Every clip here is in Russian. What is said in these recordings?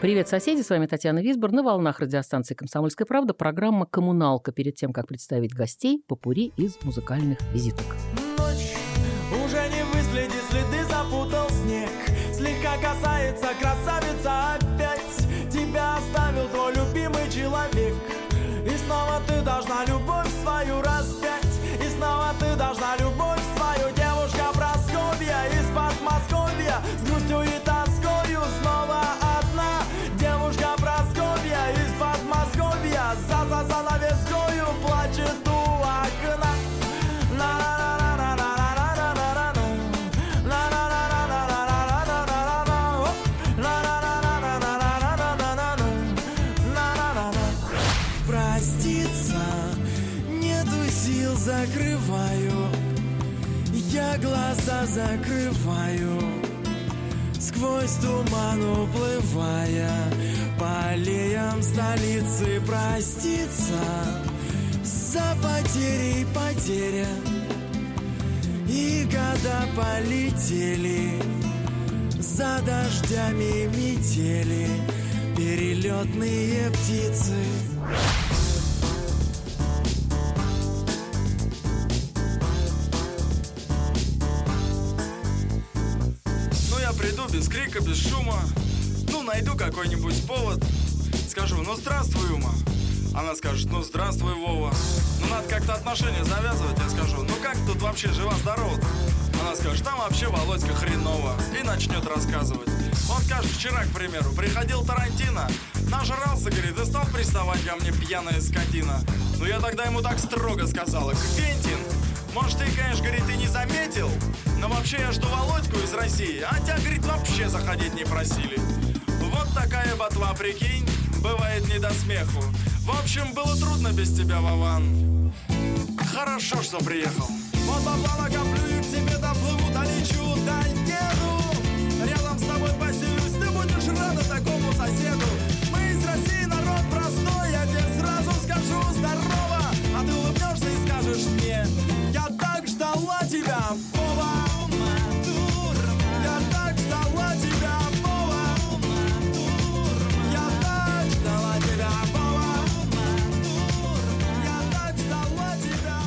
Привет, соседи! С вами Татьяна Висбор. На волнах радиостанции «Комсомольская правда» программа «Коммуналка» перед тем, как представить гостей попури из музыкальных визиток. Ночь уже не выследит следы, запутал снег Слегка касается красавица Проститься нету сил, закрываю. Я глаза закрываю Сквозь туман уплывая. По аллеям столицы проститься За потерей потеря И года полетели За дождями метели Перелетные птицы без крика, без шума. Ну найду какой-нибудь повод. Скажу, ну здравствуй, Ума Она скажет, ну здравствуй, Вова Ну надо как-то отношения завязывать Я скажу, ну как тут вообще жива-здорова? Она скажет, там вообще Володька хреново И начнет рассказывать. Он скажет, вчера, к примеру, приходил Тарантино. Нажрался, говорит, и стал приставать ко мне пьяная скотина Ну я тогда ему так строго сказала Квентин, может, ты, конечно, говорит, и не заметил, но вообще я жду Володьку из России, а тебя, говорит, вообще заходить не просили. Вот такая ботва, прикинь, бывает не до смеху. В общем, было трудно без тебя, Вован. Хорошо, что приехал. Вот бабла накоплю и к тебе доплыву, долечу до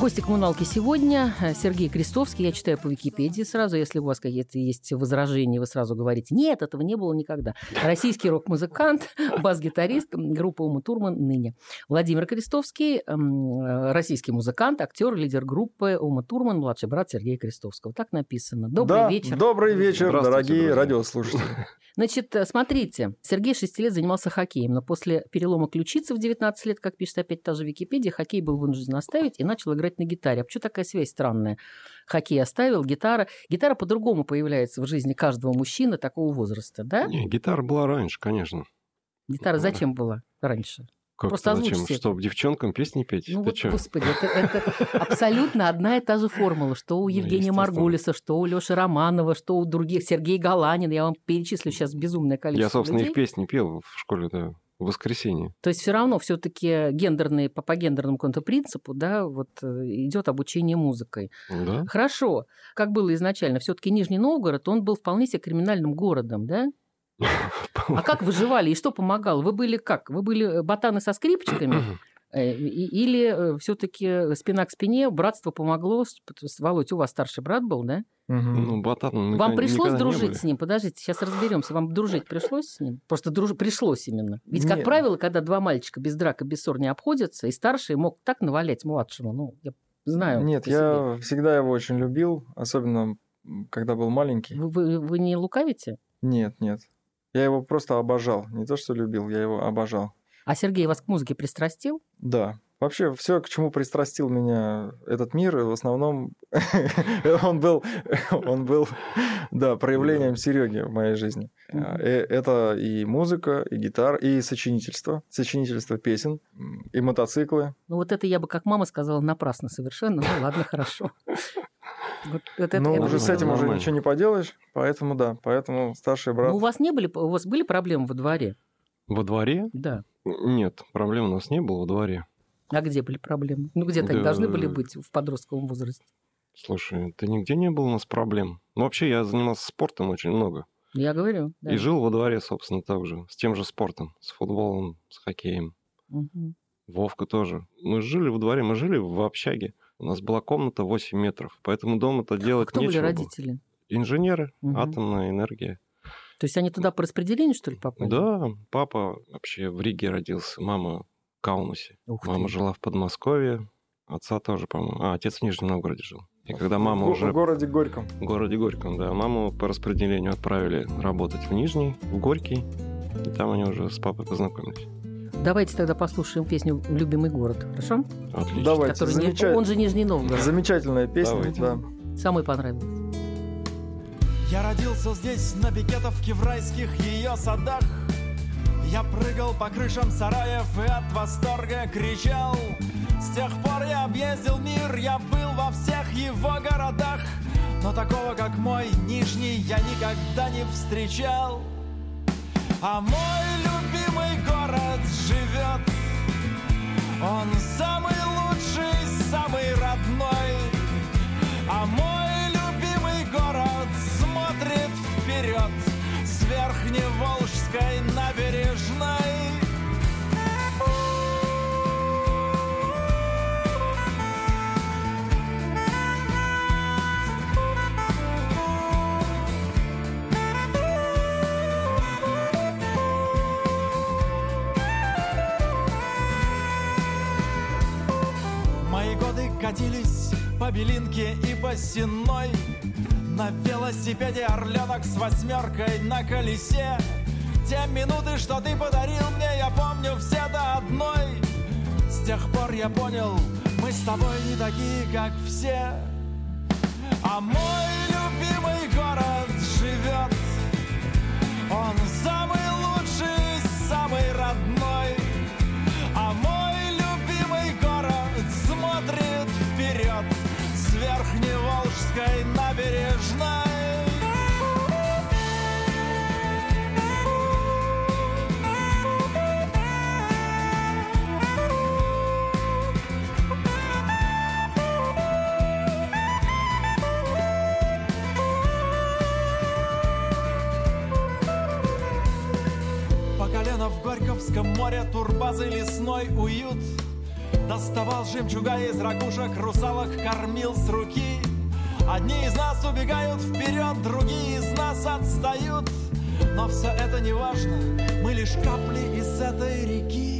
Гости коммуналки сегодня э, Сергей Крестовский. Я читаю по Википедии сразу. Если у вас какие-то есть возражения, вы сразу говорите, нет, этого не было никогда. Российский рок-музыкант, бас-гитарист группы Ума Турман ныне. Владимир Крестовский, эм, э, российский музыкант, актер, лидер группы Ума Турман, младший брат Сергея Крестовского. Так написано. Добрый да, вечер. Добрый вечер, дорогие друзья. радиослушатели. Значит, э, смотрите, Сергей 6 лет занимался хоккеем, но после перелома ключицы в 19 лет, как пишет опять та же Википедия, хоккей был вынужден оставить и начал играть на гитаре. А почему такая связь странная? Хоккей оставил, гитара. Гитара по-другому появляется в жизни каждого мужчины такого возраста, да? Не, гитара была раньше, конечно. Гитара зачем была раньше? Как Просто зачем? Чтобы девчонкам песни петь? Ну Ты вот, чё? господи, это, это абсолютно одна и та же формула, что у Ну, Евгения естественно. Маргулиса, что у Лёши Романова, что у других, Сергей Галанин, я вам перечислю сейчас безумное количество Я, собственно, людей. их песни пел в школе, да, в воскресенье. То есть все равно все-таки гендерные, по, по гендерному какому-то принципу, да, вот э, идет обучение музыкой. Да? Хорошо, как было изначально, все-таки Нижний Новгород, он был вполне себе криминальным городом, да? А как выживали и что помогало? Вы были как? Вы были ботаны со скрипчиками? Э, Или все-таки спина к спине, братство помогло? Володь, у вас старший брат был, да? Мгм. Ну, ботан, ну, Вам никогда- пришлось дружить с ним? Подождите, сейчас разберемся. Вам дружить пришлось с ним? Просто друж... пришлось именно. Ведь, как Нет. правило, когда два мальчика без драка, без ссор не обходятся, и старший мог так навалять младшему. Ну, я знаю. Нет, я всегда его очень любил, особенно когда был маленький. себе. Вы, вы- вы не лукавите? Нет, нет. Я его просто обожал. Не то, что любил, я его обожал. А Сергей вас к музыке пристрастил? Да. Вообще, все, к чему пристрастил меня этот мир, в основном он был, он был, да, проявлением Сереги в моей жизни. Мгм. Э, Это и музыка, и гитара, и сочинительство, сочинительство песен, и мотоциклы. Ну, вот это я бы, как мама сказала, напрасно совершенно. Ну, ладно, хорошо. Вот это- Но это уже с этим уже нормально. ничего не поделаешь, поэтому да, поэтому старший брат... Ну, у вас не были, у вас были проблемы во дворе? Во дворе? Да. Нет, проблем у нас не было во дворе. А где были проблемы? Ну, где-то они Да. должны были быть в подростковом возрасте. Слушай, да нигде не было у нас проблем. Ну, вообще, я занимался спортом очень много. Я говорю, да. И жил во дворе, собственно, так же. С тем же спортом. С футболом, с хоккеем. Мгм. Вовка тоже. Мы жили во дворе, мы жили в общаге. У нас была комната 8 метров, поэтому дома-то делать Кто были нечего было. родители? Инженеры, Мгм. атомная энергия. То есть они туда по распределению, что ли, попали? Да, папа вообще в Риге родился, мама в Каунусе. Ух ты. Мама жила в Подмосковье, отца тоже, по-моему. А, отец в Нижнем Новгороде жил. И когда мама в, уже в городе Горьком. в городе Горьком, да, маму по распределению отправили работать в Нижний, в Горький. И там они уже с папой познакомились. Давайте тогда послушаем песню «Любимый город», хорошо? Отлично. Давайте, Который не- замечательно. Он же Нижний Новгород. Замечательная песня, Давайте. да. Самый понравился. Я родился здесь, на Бекетовке, в райских ее садах. Я прыгал по крышам сараев и от восторга кричал. С тех пор я объездил мир, я был во всех его городах. Но такого, как мой Нижний, я никогда не встречал. А мой любимый город живет. Он самый лучший, самый родной. А мой вперед с Верхневолжской набережной. Мои годы катились по Белинке и по Сенной На велосипеде орленок с восьмеркой на колесе. Те минуты, что ты подарил мне, я помню все до одной. С тех пор я понял, мы с тобой не такие, как все. А мой Горьковском море турбазы лесной уют. Доставал жемчуга из ракушек, русалок кормил с руки. Одни из нас убегают вперед, другие из нас отстают. Но все это не важно, мы лишь капли из этой реки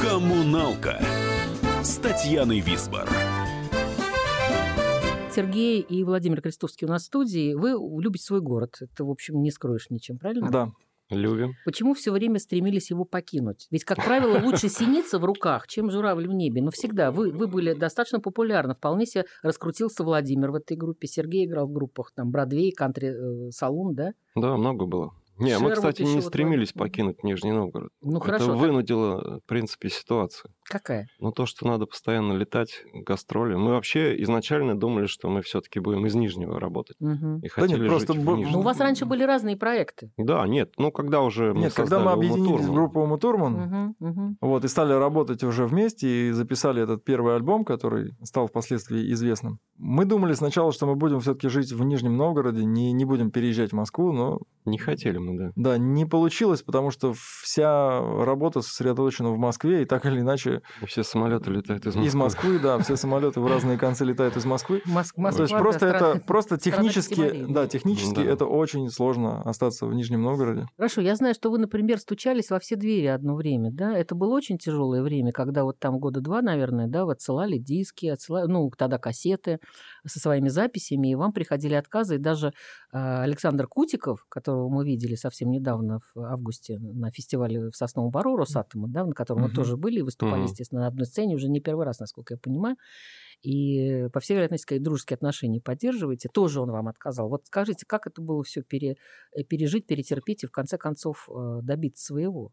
«Коммуналка» с Татьяной Висбор. Сергей и Владимир Крестовский у нас в студии. Вы любите свой город. Это, в общем, не скроешь ничем, правильно? Да. Любим. Почему все время стремились его покинуть? Ведь, как правило, лучше синица в руках, чем журавль в небе. Но всегда вы, вы были достаточно популярны. Вполне себе раскрутился Владимир в этой группе. Сергей играл в группах там Бродвей, Кантри, э, Салун, да? Да, много было. Не, мы, кстати, не стремились покинуть Нижний Новгород. Ну, Это хорошо, так- вынудило, в принципе, ситуация. Какая? Но то, что надо постоянно летать, гастроли. Мы вообще изначально думали, что мы все-таки будем из Нижнего работать. Мгм. И нет, хотели просто жить в бу- Нижнем. Ну, у вас раньше были разные проекты. Да, нет, ну когда уже мы Нет, когда мы объединились в группу Умутурман, Мгм, мгм. вот, и стали работать уже вместе, и записали этот первый альбом, который стал впоследствии известным. Мы думали сначала, что мы будем все-таки жить в Нижнем Новгороде, не, не будем переезжать в Москву, но Не хотели мы, да. да, не получилось, потому что вся работа сосредоточена в Москве, и так или иначе И Все самолеты летают из Москвы. из Москвы, да, все самолеты в разные концы летают из Москвы. Моск- То Москва, есть да, просто страна- это просто технически, да, технически Да. это очень сложно остаться в Нижнем Новгороде. Хорошо, я знаю, что вы, например, стучались во все двери одно время, да? Это было очень тяжелое время, когда вот там года два, наверное, да, вы отсылали диски, отсылали, ну, тогда кассеты со своими записями, и вам приходили отказы, и даже а, Александр Кутиков, которого мы видели совсем недавно в августе на фестивале в Сосновом Бару Росатома, да, на котором мы тоже были и выступали. Естественно, на одной сцене, уже не первый раз, насколько я понимаю, и, по всей вероятности, сказать, дружеские отношения поддерживаете, тоже он вам отказал. Вот скажите, как это было все пере, э, пережить, перетерпеть и, в конце концов, э, добиться своего?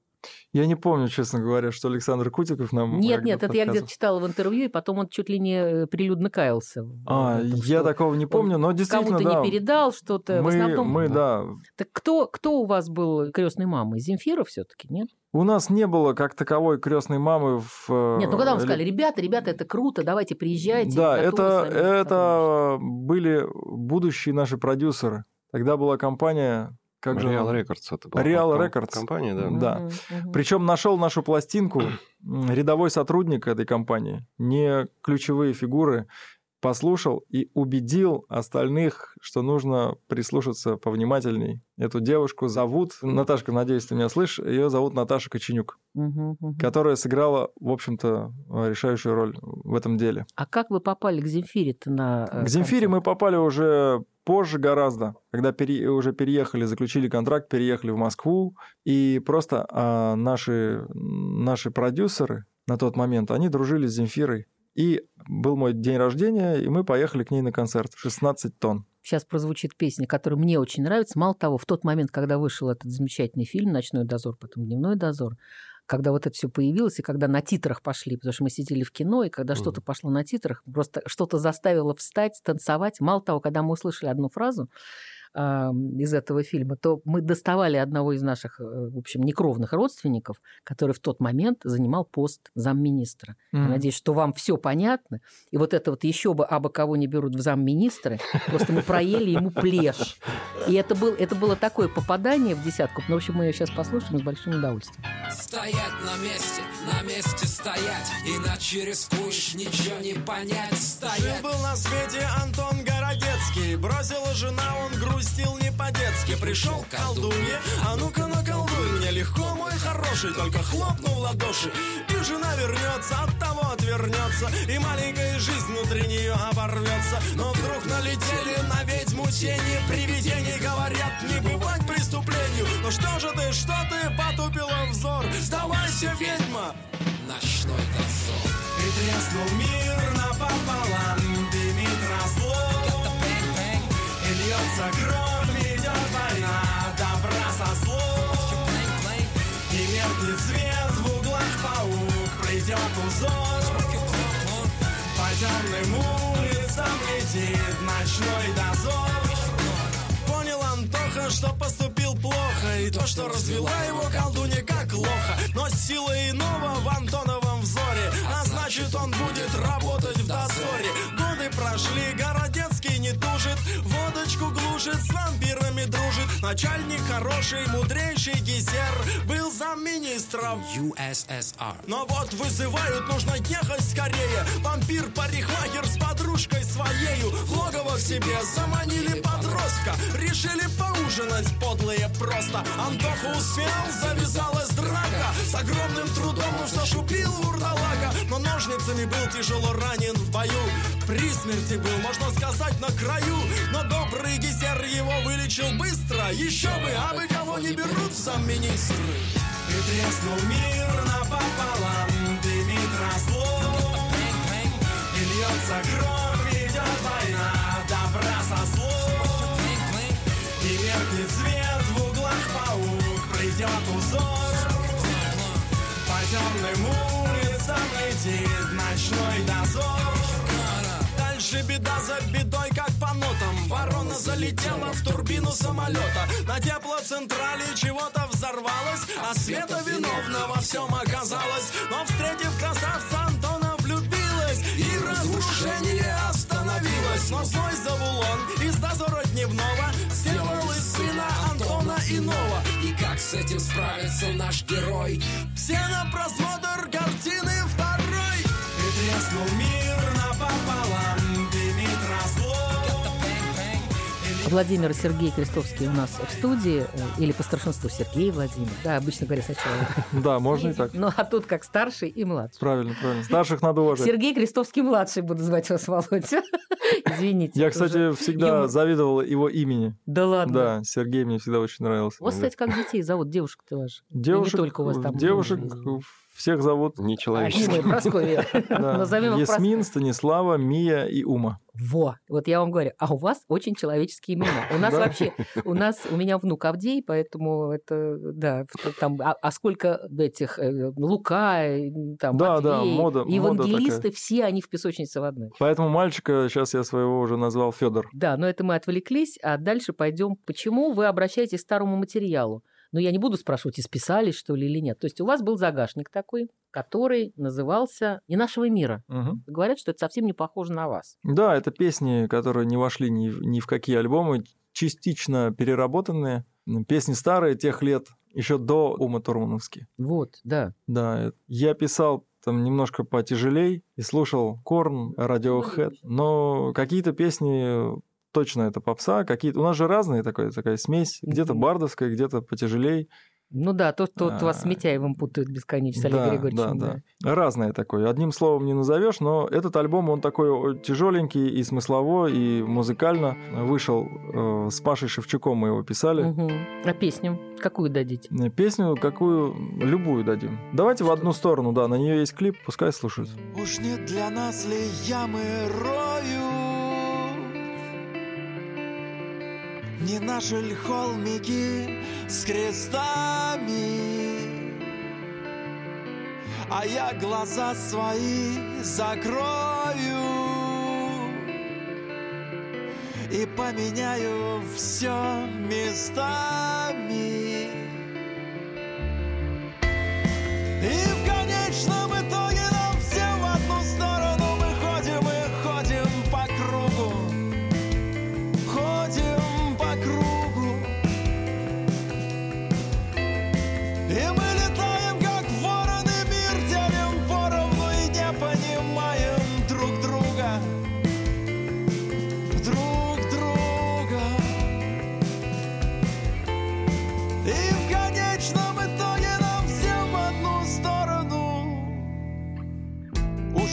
Я не помню, честно говоря, что Александр Кутиков нам... Нет, нет, это я где-то читала в интервью, и потом он чуть ли не э, прилюдно каялся. в А, этом, я такого не помню, но действительно, Кому-то да. не передал что-то. в Мы, основном... мы, да. Так кто, кто у вас был крестной мамой? Земфира все-таки, нет? У нас не было как таковой крестной мамы в... э, Нет, ну когда вам сказали, ребята, ребята, это круто, давайте приезжайте. Да, это, с вами сотрудничать». это были будущие наши продюсеры. Тогда была компания... Как же Real? Records это была Real ком- Records. компания, да. Да. мгм. Причем нашел нашу пластинку рядовой сотрудник этой компании, не ключевые фигуры, послушал и убедил остальных, что нужно прислушаться повнимательней. Эту девушку зовут, Наташка, надеюсь, ты меня слышишь, ее зовут Наташа Коченюк, Мгм, мгм. которая сыграла, в общем-то, решающую роль в этом деле. А как вы попали к Земфире-то на э, К Земфире концерт? мы попали уже позже гораздо, когда пере- уже переехали, заключили контракт, переехали в Москву, и просто а, наши, наши продюсеры на тот момент, они дружили с Земфирой. И был мой день рождения, и мы поехали к ней на концерт. 16 тонн. Сейчас прозвучит песня, которая мне очень нравится. Мало того, в тот момент, когда вышел этот замечательный фильм «Ночной дозор», потом «Дневной дозор», когда вот это все появилось, и когда на титрах пошли, потому что мы сидели в кино, и когда Мгм. что-то пошло на титрах, просто что-то заставило встать, танцевать. Мало того, когда мы услышали одну фразу из этого фильма, то мы доставали одного из наших, э, в общем, некровных родственников, который в тот момент занимал пост замминистра. Я надеюсь, что вам все понятно. И вот это вот еще бы абы кого не берут в замминистры, просто мы проели ему плешь. И это, был, это было такое попадание в десятку. Ну, в общем, мы ее сейчас послушаем с большим удовольствием. Стоять на месте, на месте стоять Иначе рискуешь ничего не понять Стоять Жил был на свете Антон Городецкий Бросила жена, он грустил не по-детски. Пришел к колдунье, а ну-ка наколдуй Мне легко, мой хороший, только хлопну в ладоши И жена вернется, от того отвернется И маленькая жизнь внутри нее оборвется. Но вдруг налетели на ведьму тени Привидений говорят, не бывать преступлению Ну что же ты, что ты, потупила взор. Сдавайся, ведьма, ночной дозор. И треснул мир напополам, льется кровь, идет война, добра со злом И меркнет свет в углах паук, придет узор По темным улицам летит ночной дозор Понял Антоха, что поступил плохо И то, что развела его колдунья как плохо Но сила иного в Антоновом Водочку глушит, с вампирами дружит. Начальник хороший, мудрейший Гизер Был замминистров USSR. но вот вызывают, нужно ехать скорее. Вампир-парикмахер с подружкой своею. В логово к себе заманили подростка. Решили поужинать подлые просто. Антоха успел, завязалась драка. С огромным трудом уж зашупил вурдалака. Но ножницами был тяжело ранен в бою. При смерти был, можно сказать, на краю. Но добрый гисер его вылечил быстро. Еще бы, а бы кого не берут замминистры. И треснул мир напополам Дымит разлом И льется кровь, темным улицам летит ночной дозор. Дальше беда за бедой, как по нотам. Ворона залетела в турбину самолета. На теплоцентрале чего-то взорвалось А Света виновна во всем оказалась Но встретив красавца Антона влюбилась И разрушение остановилось. Но злой Завулон из дозора дневного Сделал из сына Антона иного как с этим справится наш герой? все на просмотр картины второй И треснул мир Владимир Сергей Крестовский у нас в студии, э, или по старшинству Сергей Владимир. Да, обычно говорят сначала. Да, можно и так. Ну, а тут как старший и младший. Правильно, правильно. Старших надо уважать. Сергей Крестовский младший, буду звать вас, Володя. Извините. Я, кстати, всегда завидовал его имени. Да ладно. Да, Сергей мне всегда очень нравился. У вас, кстати, как детей зовут девушек-то ваших? И Девушек, только у вас там. девушек всех зовут Не человеческий. милая Прасковья. да, Назовем Ясмин, Станислава, Мия и Ума. Во, вот я вам говорю, а у вас очень человеческие имена. У нас вообще, у нас, у меня внук Авдей, поэтому это, да, там, а, а сколько этих, э, Лука, там, Да, да, Матвей, мода- мода евангелисты, такая. все они в песочнице в одной. Поэтому мальчика сейчас я своего уже назвал Федор. Да, но это мы отвлеклись, а дальше пойдем. Почему вы обращаетесь к старому материалу? Ну, я не буду спрашивать, исписались, что ли, или нет. То есть у вас был загашник такой, который назывался «Не нашего мира». Говорят, что это совсем не похоже на вас. Да, это песни, которые не вошли ни, в- ни в какие альбомы, частично переработанные. Песни старые тех лет, еще до Ума Турмановски. Вот, да. Да, э, я писал там немножко потяжелей и слушал Корн, Radiohead, но какие-то песни точно это попса, какие-то... У нас же разные такая, такая смесь, где-то бардовская, где-то потяжеленький. Ну да, то, что А, вас с Митяевым путают бесконечно, с Олегом Да, Григорьевичем. да, да. Разное такое. Одним словом не назовешь, но этот альбом, он такой тяжеленький и смыслово, и музыкально. Вышел э, с Пашей Шевчуком, мы его писали. Мгм. А песню какую дадите? Э, Песню какую, любую дадим. Давайте в одну сторону, да, на нее есть клип, пускай слушают. Уж не для нас ли ямы роют? Не наши ли холмики с крестами? А я глаза свои закрою И поменяю все местами И в конечном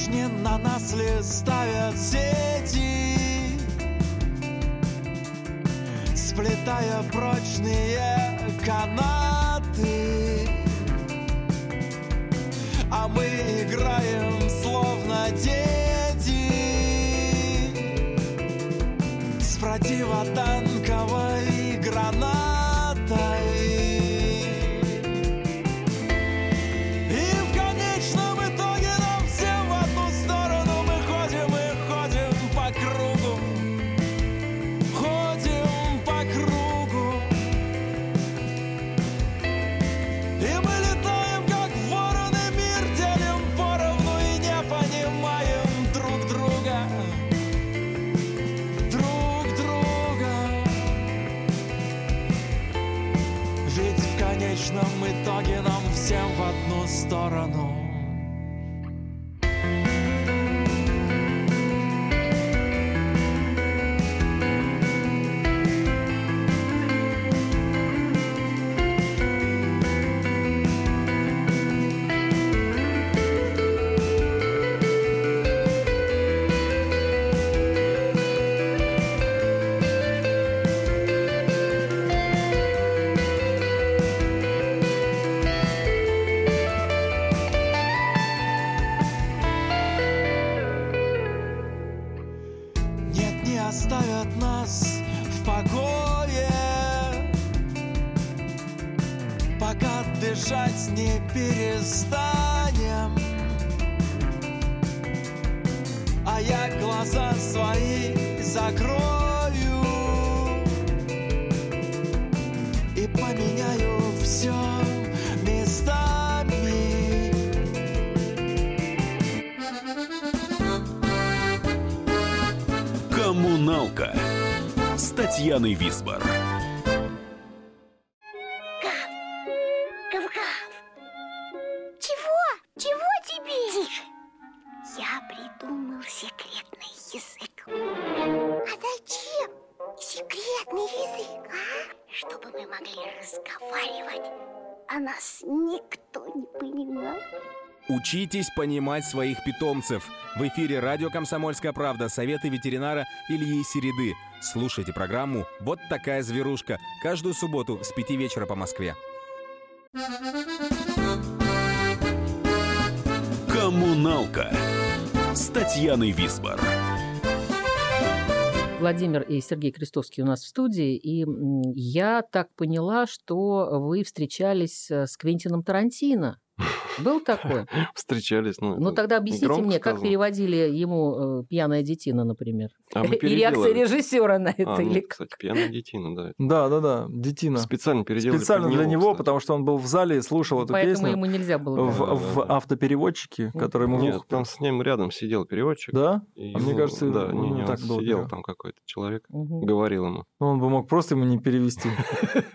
Не на нас ли ставят сети Сплетая прочные канаты. А мы играем словно дети. С противотанковой сторону. С Татьяной Учитесь понимать своих питомцев. В эфире радио «Комсомольская правда» советы ветеринара Ильи Середы. Слушайте программу «Вот такая зверушка» каждую субботу с 5 вечера по Москве. Коммуналка с Татьяной Висбор. Владимир и Сергей Крестовский у нас в студии, и я так поняла, что вы встречались э, с Квентином Тарантино. Был такой? Встречались, ну... Ну тогда объясните мне, как сказано. переводили ему э, «Пьяная детина», например? А мы И реакция режиссера на это, А, ну, или как? кстати, пьяная детина, да. Да, да, да, детина. Специально переделали Специально для него, кстати. потому что он был в зале и слушал эту Поэтому песню ему нельзя было. в, Да, в да, да. автопереводчике, который ему Нет, там с ним рядом сидел переводчик. Да? и А мне кажется, да, ну, не, не, так он было сидел там какой-то человек, Мгм. говорил ему. Ну, Он бы мог просто ему не перевести.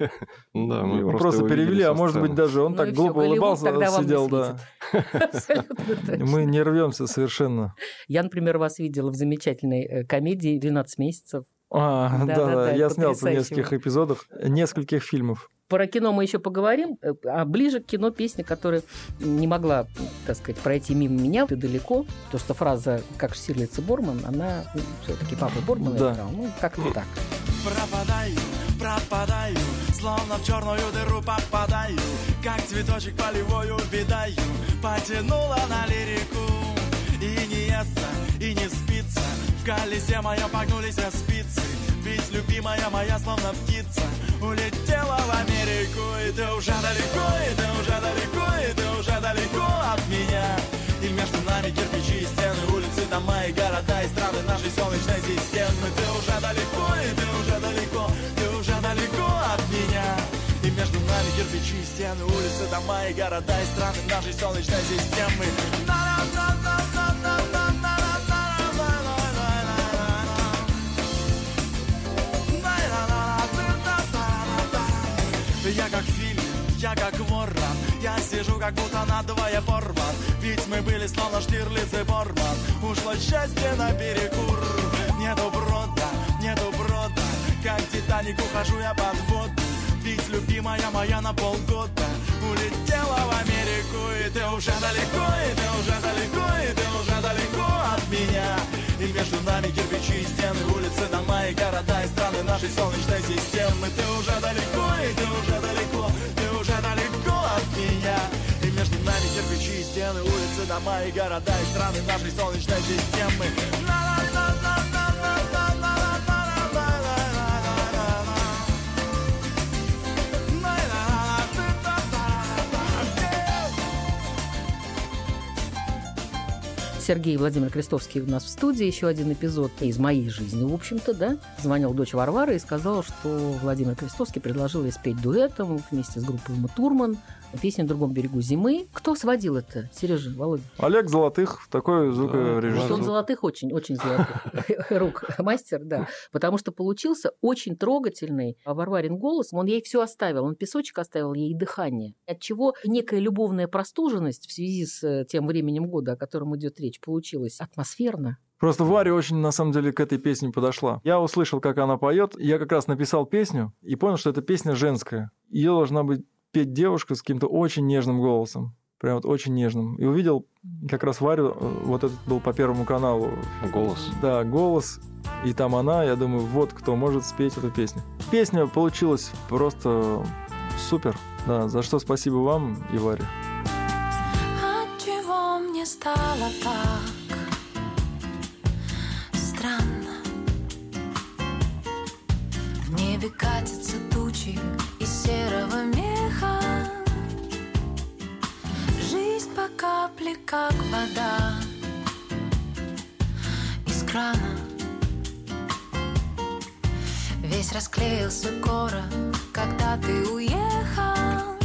Да, мы просто, перевели, а может быть даже он Ну так глупо улыбался, тогда сидел, да. Абсолютно точно. Мы не рвемся совершенно. Я, например, вас видела в замечательной э, комедии «12 месяцев». А, да, Да-да-да, да, я это снялся в нескольких эпизодах, нескольких фильмов. Про кино мы еще поговорим, э, а ближе к кино песня, которая не могла, так сказать, пройти мимо меня и далеко, потому что фраза «как Штирлиц и Борман», она все-таки папа Борман Да. играл, ну, как-то так. Пропадаю, пропадаю, словно в черную дыру попадаю, как цветочек полевой увидаю, потянула на лирику. И не естся, и не спится, в колесе моем погнулись спицы, ведь любимая моя словно птица кирпичи стены, улицы, дома и города, и страны нашей солнечной системы. Я как фильм, я как ворон Я сижу как будто надвое порван. Ведь мы были словно Штирлиц и Борман. Ушло счастье на перекур. Нету брода, нету брода Как Титаник ухожу я под воду Ведь любимая моя на полгода Улетела в Америку И ты уже далеко, и ты уже далеко И ты уже далеко от меня. И между нами кирпичи и стены Улицы, дома и города И страны нашей солнечной системы. Ты уже далеко, и ты уже далеко Ты уже далеко от меня. И между нами кирпичи и стены Улицы, дома и города И страны нашей солнечной системы Сергей Владимир Крестовский у нас в студии. Еще один эпизод из моей жизни, в общем-то, да. Звонил дочь Варвары и сказала, что Владимир Крестовский предложил ей спеть дуэтом вместе с группой Ума Турман песня «На другом берегу зимы». Кто сводил это, Сережа, Володя? Олег Золотых, такой звукорежиссер. Он золотых очень, очень золотых рук мастер, да. Потому что получился очень трогательный Варварин голос. Он ей все оставил. Он песочек оставил ей дыхание. От чего некая любовная простуженность в связи с э, тем временем года, о котором идет речь, получилась атмосферно. Просто Варя очень, на самом деле, к этой песне подошла. Я услышал, как она поет. Я как раз написал песню и понял, что эта песня женская. Ее должна быть петь девушка с каким-то очень нежным голосом. Прям вот очень нежным. И увидел как раз Варю, э, вот этот был по Первому каналу. Голос. Да, голос. И там она, я думаю, вот кто может спеть эту песню. Песня получилась просто супер. Да, за что спасибо вам и Варе. Отчего мне стало так странно? В небе катятся тучи из серого меха по капле, как вода. Из крана Весь расклеился город, когда ты уехал.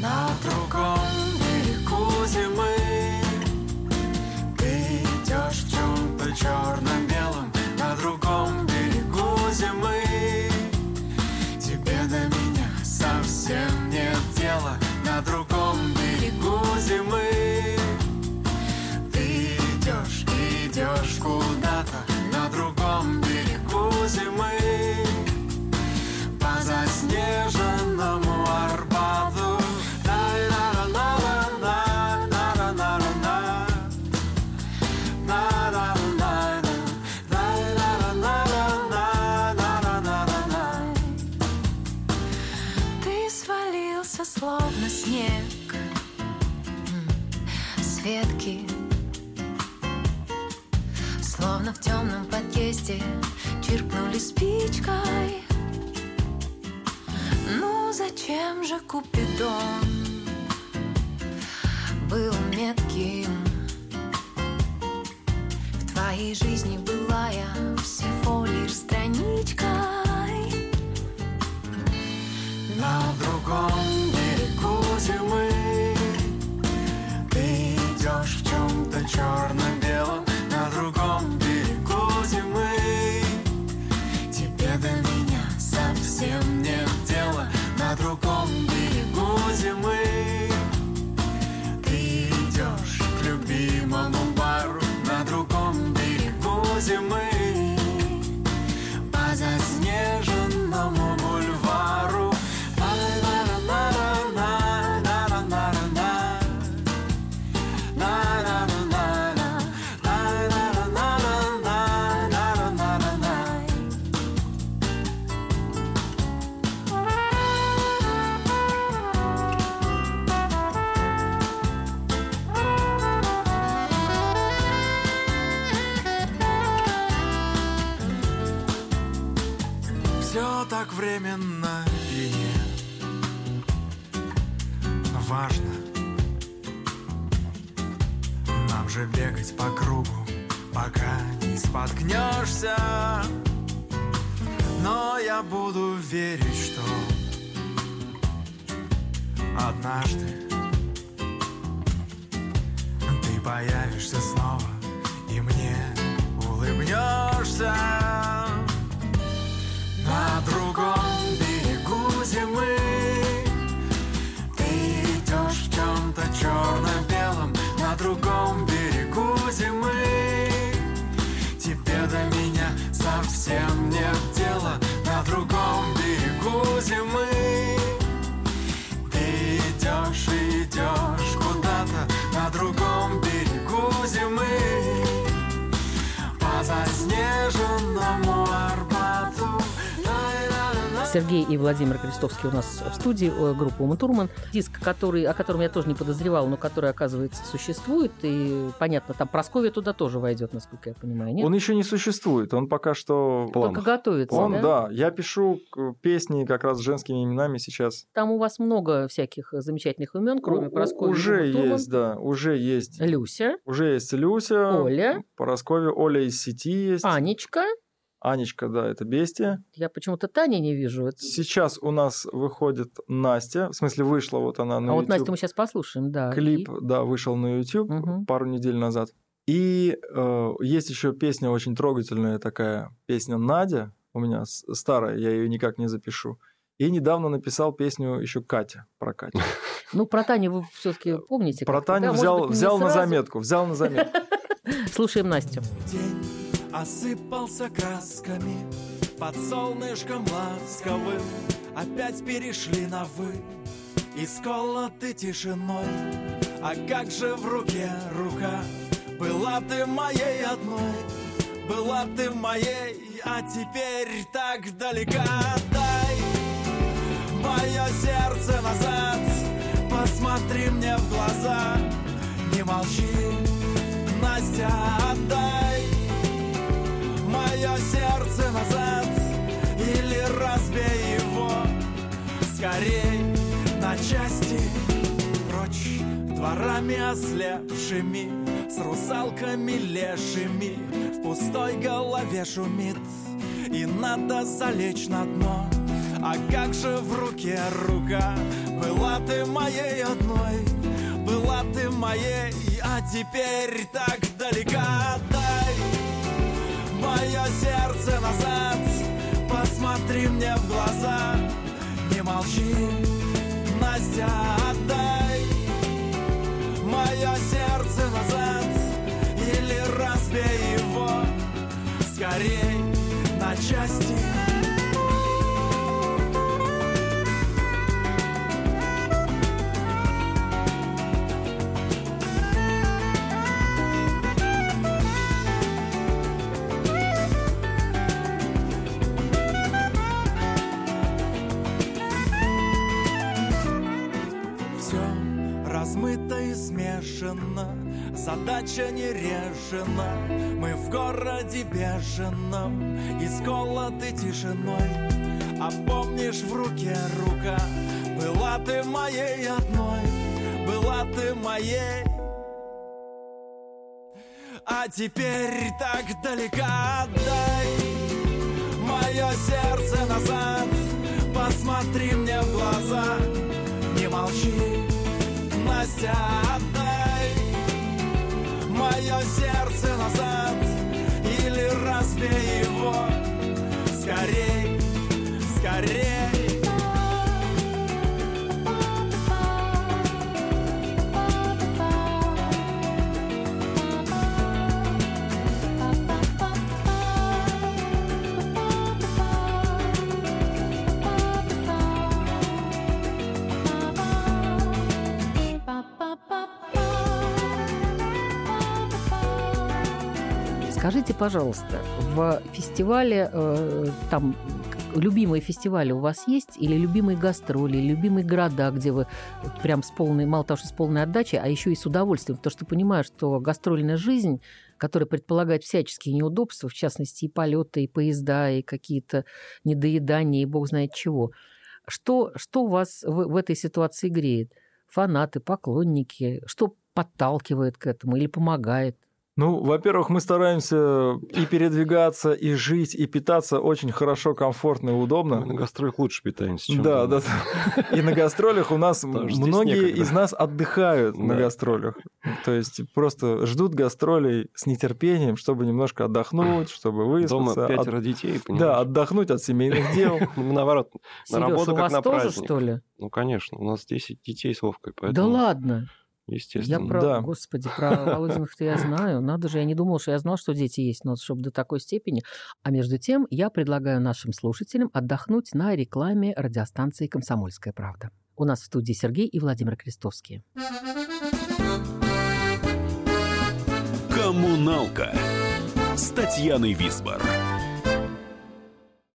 На Чиркнули спичкой? Ну зачем же Купидон Был метким. В твоей жизни была я Всего лишь страничкой. На другом Сергей и Владимир Крестовский у нас в студии, э, группа Ума Турман. Диск, который, о котором я тоже не подозревала, но который, оказывается, существует. И, понятно, там Прасковья туда тоже войдет, насколько я понимаю, нет? Он еще не существует, он пока что... Только готовится, Он, да? да? Я пишу к- песни как раз с женскими именами сейчас. Там у вас много всяких замечательных имен, кроме Прасковьи. Уже есть, да, уже есть. Люся, Уже есть Люся. Оля. Поросковья, Оля из сети есть. Анечка. Анечка, да, это бестия. Я почему-то Тани не вижу. Это- Сейчас у нас выходит Настя, в смысле вышла вот она на А вот YouTube. Настю мы сейчас послушаем, да. Клип, И- да, вышел на YouTube пару недель назад. И э, есть еще песня очень трогательная такая, песня Надя, у меня старая, я ее никак не запишу. И недавно написал песню еще Катя, про Катю. Ну, про Таню вы все-таки помните? Про Таню да? Взял, быть, взял на сразу? заметку, взял на заметку. Слушаем Настю. Осыпался красками под солнышком ласковым. Опять перешли на «вы» и сколоты тишиной. А как же в руке рука? Была ты моей одной Была ты моей, а теперь так далека. Дай мое сердце назад Посмотри мне в глаза. Не молчи, Настя, отдай Мое сердце назад Или разбей его Скорей на части. Прочь дворами ослепшими С русалками лешими В пустой голове шумит И надо залечь на дно. А как же в руке рука? Была ты моей одной Была ты моей А теперь так далека мое сердце назад. Посмотри мне в глаза. Не молчи, Настя, отдай. Мое сердце назад. Или разбей его Скорей на части Задача не решена Мы в городе бешеном Исколоты тишиной. А помнишь в руке рука Была ты моей одной Была ты моей. А теперь так далека Отдай мое сердце назад. Посмотри мне в глаза Не молчи, Настя, Мое сердце назад Или разбей его. Скорей, скорей Скажите, пожалуйста, в фестивале, э, там, любимые фестивали у вас есть? Или любимые гастроли, любимые города, где вы прям с полной, мало того, что с полной отдачей, а еще и с удовольствием? Потому что понимаю, что гастрольная жизнь, которая предполагает всяческие неудобства, в частности, и полеты, и поезда, и какие-то недоедания, и бог знает чего. Что, что вас в, в этой ситуации греет? Фанаты, поклонники? Что подталкивает к этому или помогает? Ну, во-первых, мы стараемся и передвигаться, и жить, и питаться очень хорошо, комфортно и удобно. Мы на гастролях лучше питаемся, чем Да, да. И на гастролях у нас многие из нас отдыхают на гастролях. То есть просто ждут гастролей с нетерпением, чтобы немножко отдохнуть, чтобы выспаться. Дома от- пятеро детей, Да, отдохнуть от семейных дел. Ну, Наоборот, на работу у как вас на тоже, праздник. что ли? Ну, конечно, у нас 10 детей с Вовкой, Да поэтому... ладно. Я Естественно. про, господи, про Володиных-то я знаю. Надо же, я не думал, что я знал, что дети есть, но чтобы до такой степени. А между тем, я предлагаю нашим слушателям отдохнуть на рекламе радиостанции «Комсомольская правда». У нас в студии Сергей и Владимир Крестовские. «Коммуналка» с Татьяной Висбор.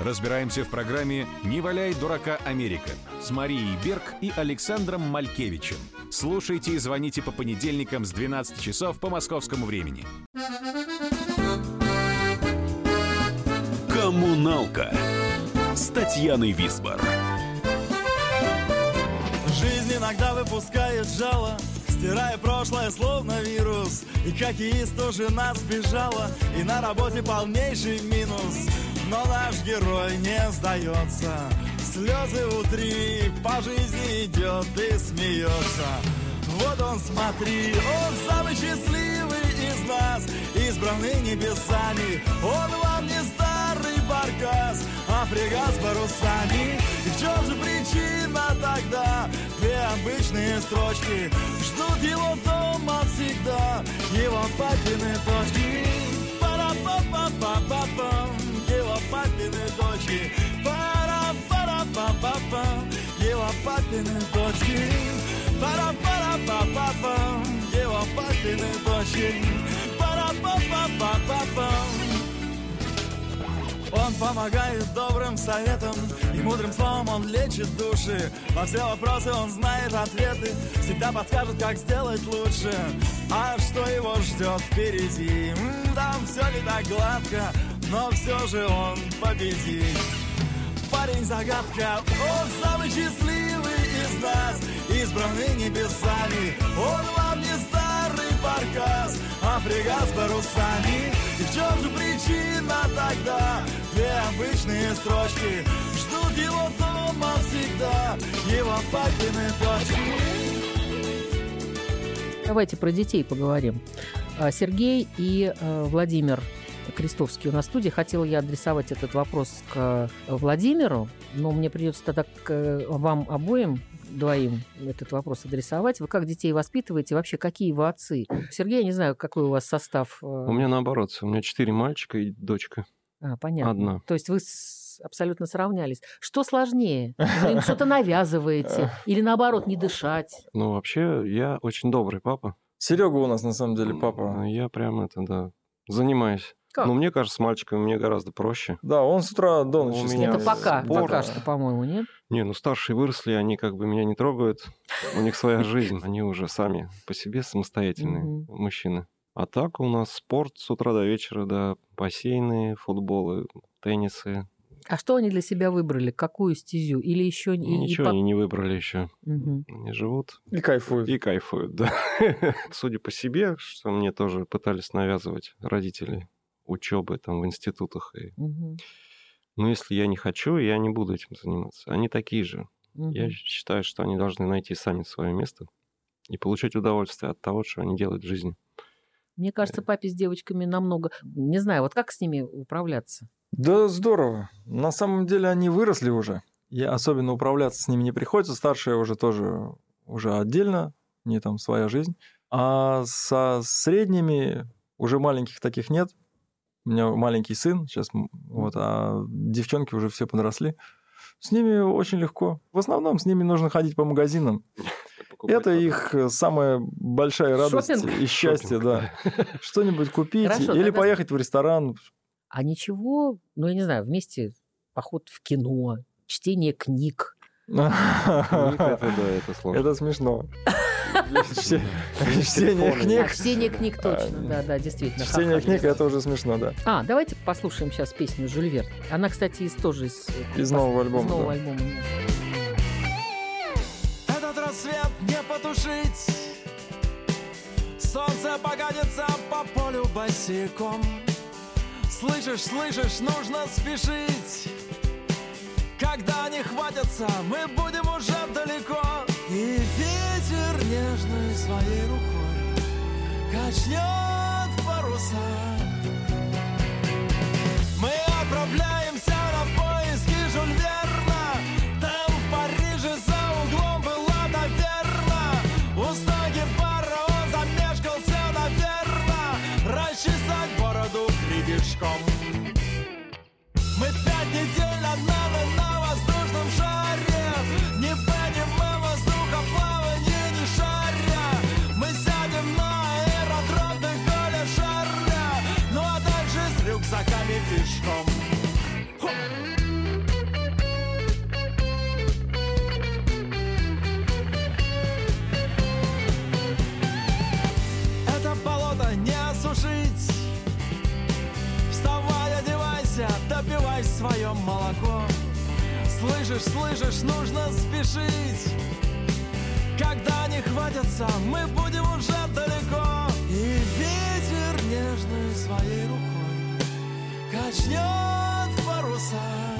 Разбираемся в программе «Не валяй дурака Америка» с Марией Берг и Александром Малькевичем. Слушайте и звоните по понедельникам с 12 часов по московскому времени. «Коммуналка» с Татьяной Висбор. Жизнь иногда выпускает жало Стирая прошлое, словно вирус И хоккеист уже нас бежала И на работе полнейший минус Но наш герой не сдается. Слезы утри, по жизни идет и смеется. Вот он, смотри, он самый счастливый из нас Избранный небесами. Он вам не старый баркас А фрегат с парусами. И в чем же причина тогда? Две обычные строчки. Ждут его дома всегда Его папины дочки Пара-па-па-па-па-пам Его папины дочки Пара-пара-па-па-пам Его папины дочки Пара-пара-па-па-пам Его папины дочки Пара-па-па-па-па-пам он помогает добрым советом И мудрым словом он лечит души. Во все вопросы он знает ответы Всегда подскажет, как сделать лучше. А что его ждет впереди? Там все не так гладко Но все же он победит. Парень загадка Он самый счастливый из нас. Избранный небесами Он вам не старый баркас А фрегат с парусами. И в чем же причина тогда? Две обычные строчки. Ждут его дома всегда. Его папины дочки. Давайте про детей поговорим. А, Сергей и э, Владимир Крестовский у нас в студии. Хотела я адресовать этот вопрос к Владимиру, но мне придется тогда к э, вам обоим двоим этот вопрос адресовать. Вы как детей воспитываете? Вообще, какие вы отцы? Сергей, я не знаю, какой у вас состав. э, У меня наоборот, у меня четыре мальчика и дочка. А, понятно. Одна. То есть вы с- абсолютно сравнялись. Что сложнее? Вы им что-то навязываете? Или наоборот, не дышать? Ну, вообще, я очень добрый папа. Серега у нас на самом деле папа. Я прям это, да, занимаюсь. Как? Но мне кажется, с мальчиками мне гораздо проще. Да, он с утра до У ночи. меня Это пока, спорт. пока что, по-моему, нет? Не, ну старшие выросли, они как бы меня не трогают. У них своя жизнь. Они уже сами по себе самостоятельные мужчины. А так у нас спорт с утра до вечера, да, бассейны, футболы, теннисы. А что они для себя выбрали? Какую стезю? Или еще Ничего они не выбрали еще. Мгм. Они живут И кайфуют. и кайфуют, да. Судя по себе, что мне тоже пытались навязывать родители учебы там в институтах. И... Мгм. Ну, если я не хочу, я не буду этим заниматься. Они такие же. Я Мгм. считаю, что они должны найти сами свое место и получать удовольствие от того, что они делают в жизни. Мне кажется, папе с девочками намного... Не знаю, вот как с ними управляться? Да, здорово. На самом деле они выросли уже. И особенно управляться с ними не приходится. Старшая уже тоже уже отдельно, не там своя жизнь. А со средними уже маленьких таких нет. У меня маленький сын сейчас, вот, а девчонки уже все подросли. С ними очень легко. В основном с ними нужно ходить по магазинам. Это их самая большая радость Шопинг? и счастье, да. Что-нибудь купить Хорошо, или тогда- поехать в ресторан. А ничего, ну, я не знаю, вместе поход в кино, чтение книг. Это, да, это сложно. Это смешно. Чте- Чтение А, книг. чтение книг точно, да, да, действительно. Чтение книг это уже смешно, да. А, давайте послушаем сейчас песню Жюль Верн. Она, кстати, из, тоже из, э, Из нового альбома, Из нового альбома. Этот рассвет не потушить Солнце покатится по полю босиком Слышишь, слышишь, нужно спешить Когда они хватятся, мы будем уже далеко И ветер нежной своей рукой Качнет паруса Слышишь, слышишь, нужно спешить. Когда они хватятся, мы будем уже далеко. И ветер нежной своей рукой Качнет паруса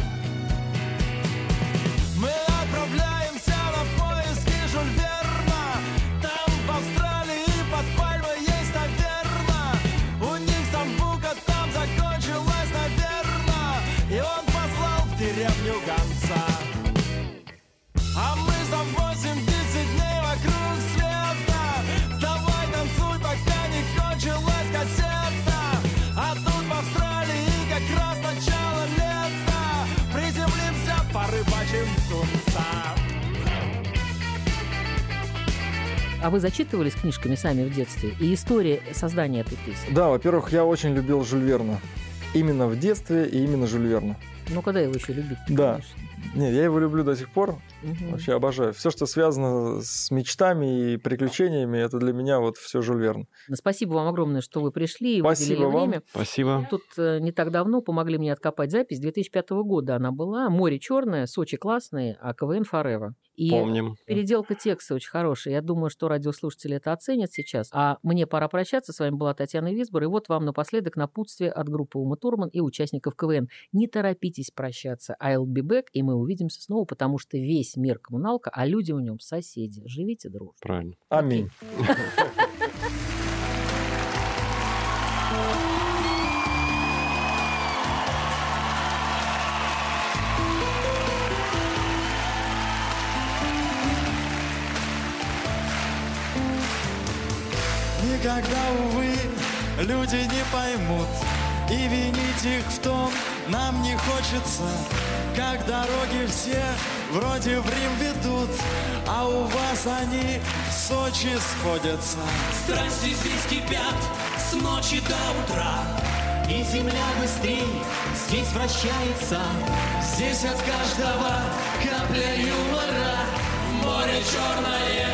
А вы зачитывались книжками сами в детстве? И история создания этой песни? Да, во-первых, я очень любил Жюль Верна. Именно в детстве и именно Жюль Верна. Ну, когда его еще любить? Да. Нет, я его люблю до сих пор. Мгм. Вообще обожаю. Все, что связано с мечтами и приключениями, это для меня вот все Жюль Верн. Ну, Спасибо вам огромное, что вы пришли и Спасибо выделили вам. время. Спасибо. Тут э, не так давно помогли мне откопать запись 2005 года. Она была. Море черное, Сочи классные, а КВН Forever. И Помним. переделка текста очень хорошая. Я думаю, что радиослушатели это оценят сейчас. А мне пора прощаться. С вами была Татьяна Висбор. И вот вам напоследок напутствие от группы Ума Турман и участников КВН. Не торопитесь прощаться. I'll be back, и мы увидимся снова, потому что весь мир коммуналка, а люди в нем соседи. Живите дружно. Правильно. Аминь. Никогда, увы, люди не поймут И винить их в том нам не хочется Как дороги все вроде в Рим ведут А у вас они в Сочи сходятся. Страсти здесь кипят с ночи до утра И земля быстрей здесь вращается. Здесь от каждого капля юмора море черное